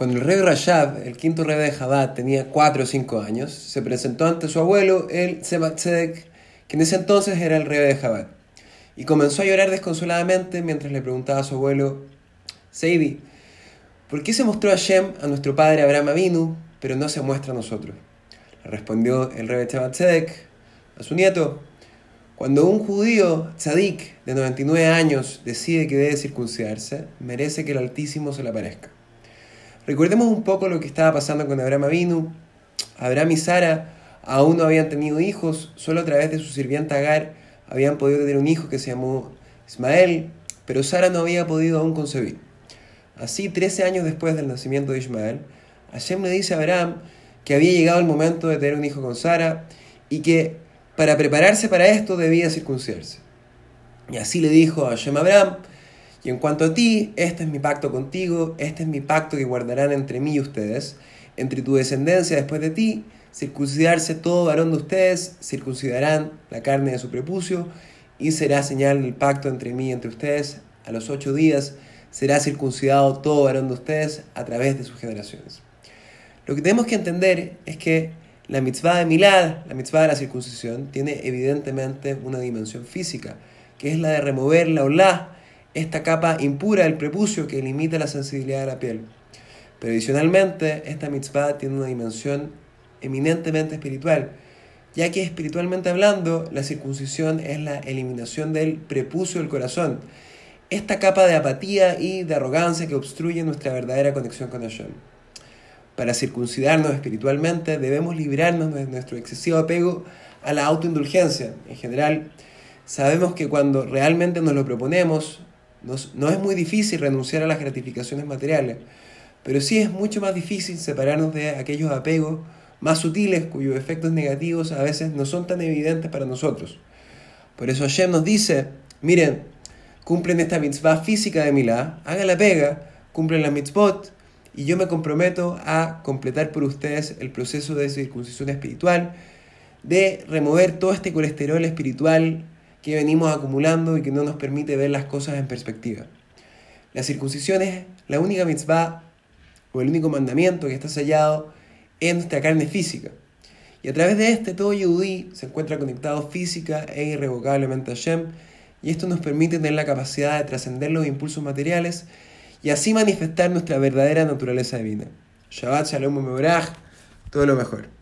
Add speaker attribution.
Speaker 1: Cuando el rey Rashab, el quinto rey de Jabad, tenía cuatro o cinco años, se presentó ante su abuelo, el Tzedek, que en ese entonces era el rey de Jabad, y comenzó a llorar desconsoladamente mientras le preguntaba a su abuelo, Seidi, ¿por qué se mostró Hashem a nuestro padre Abraham Avinu, pero no se muestra a nosotros? Le respondió el rey Tzedek a su nieto, cuando un judío tzadik de 99 años decide que debe circuncidarse, merece que el Altísimo se le aparezca. Recordemos un poco lo que estaba pasando con Abraham Avinu. Abraham y Sara aún no habían tenido hijos, solo a través de su sirvienta Agar habían podido tener un hijo que se llamó Ismael, pero Sara no había podido aún concebir. Así, 13 años después del nacimiento de Ismael, Hashem le dice a Abraham que había llegado el momento de tener un hijo con Sara y que para prepararse para esto debía circuncidarse. Y así le dijo a Hashem Abraham, y en cuanto a ti, este es mi pacto contigo, este es mi pacto que guardarán entre mí y ustedes, entre tu descendencia después de ti, circuncidarse todo varón de ustedes, circuncidarán la carne de su prepucio, y será señal del pacto entre mí y entre ustedes. A los ocho días será circuncidado todo varón de ustedes a través de sus generaciones. Lo que tenemos que entender es que la mitzvah de Milad, la mitzvah de la circuncisión, tiene evidentemente una dimensión física, que es la de remover la olá, esta capa impura del prepucio que limita la sensibilidad de la piel. Pero adicionalmente, esta mitzvah tiene una dimensión eminentemente espiritual, ya que espiritualmente hablando, la circuncisión es la eliminación del prepucio del corazón, esta capa de apatía y de arrogancia que obstruye nuestra verdadera conexión con Hashem. Para circuncidarnos espiritualmente debemos librarnos de nuestro excesivo apego a la autoindulgencia. En general, sabemos que cuando realmente nos lo proponemos, no es muy difícil renunciar a las gratificaciones materiales, pero sí es mucho más difícil separarnos de aquellos apegos más sutiles cuyos efectos negativos a veces no son tan evidentes para nosotros. Por eso Hashem nos dice, miren, cumplen esta mitzvah física de Milá, hagan la pega, cumplen la mitzvot, y yo me comprometo a completar por ustedes el proceso de circuncisión espiritual, de remover todo este colesterol espiritual que venimos acumulando y que no nos permite ver las cosas en perspectiva. La circuncisión es la única mitzvah o el único mandamiento que está sellado en nuestra carne física. Y a través de este todo Yehudi se encuentra conectado física e irrevocablemente a Shem, y esto nos permite tener la capacidad de trascender los impulsos materiales y así manifestar nuestra verdadera naturaleza divina. Shabbat Shalom Mevorach, todo lo mejor.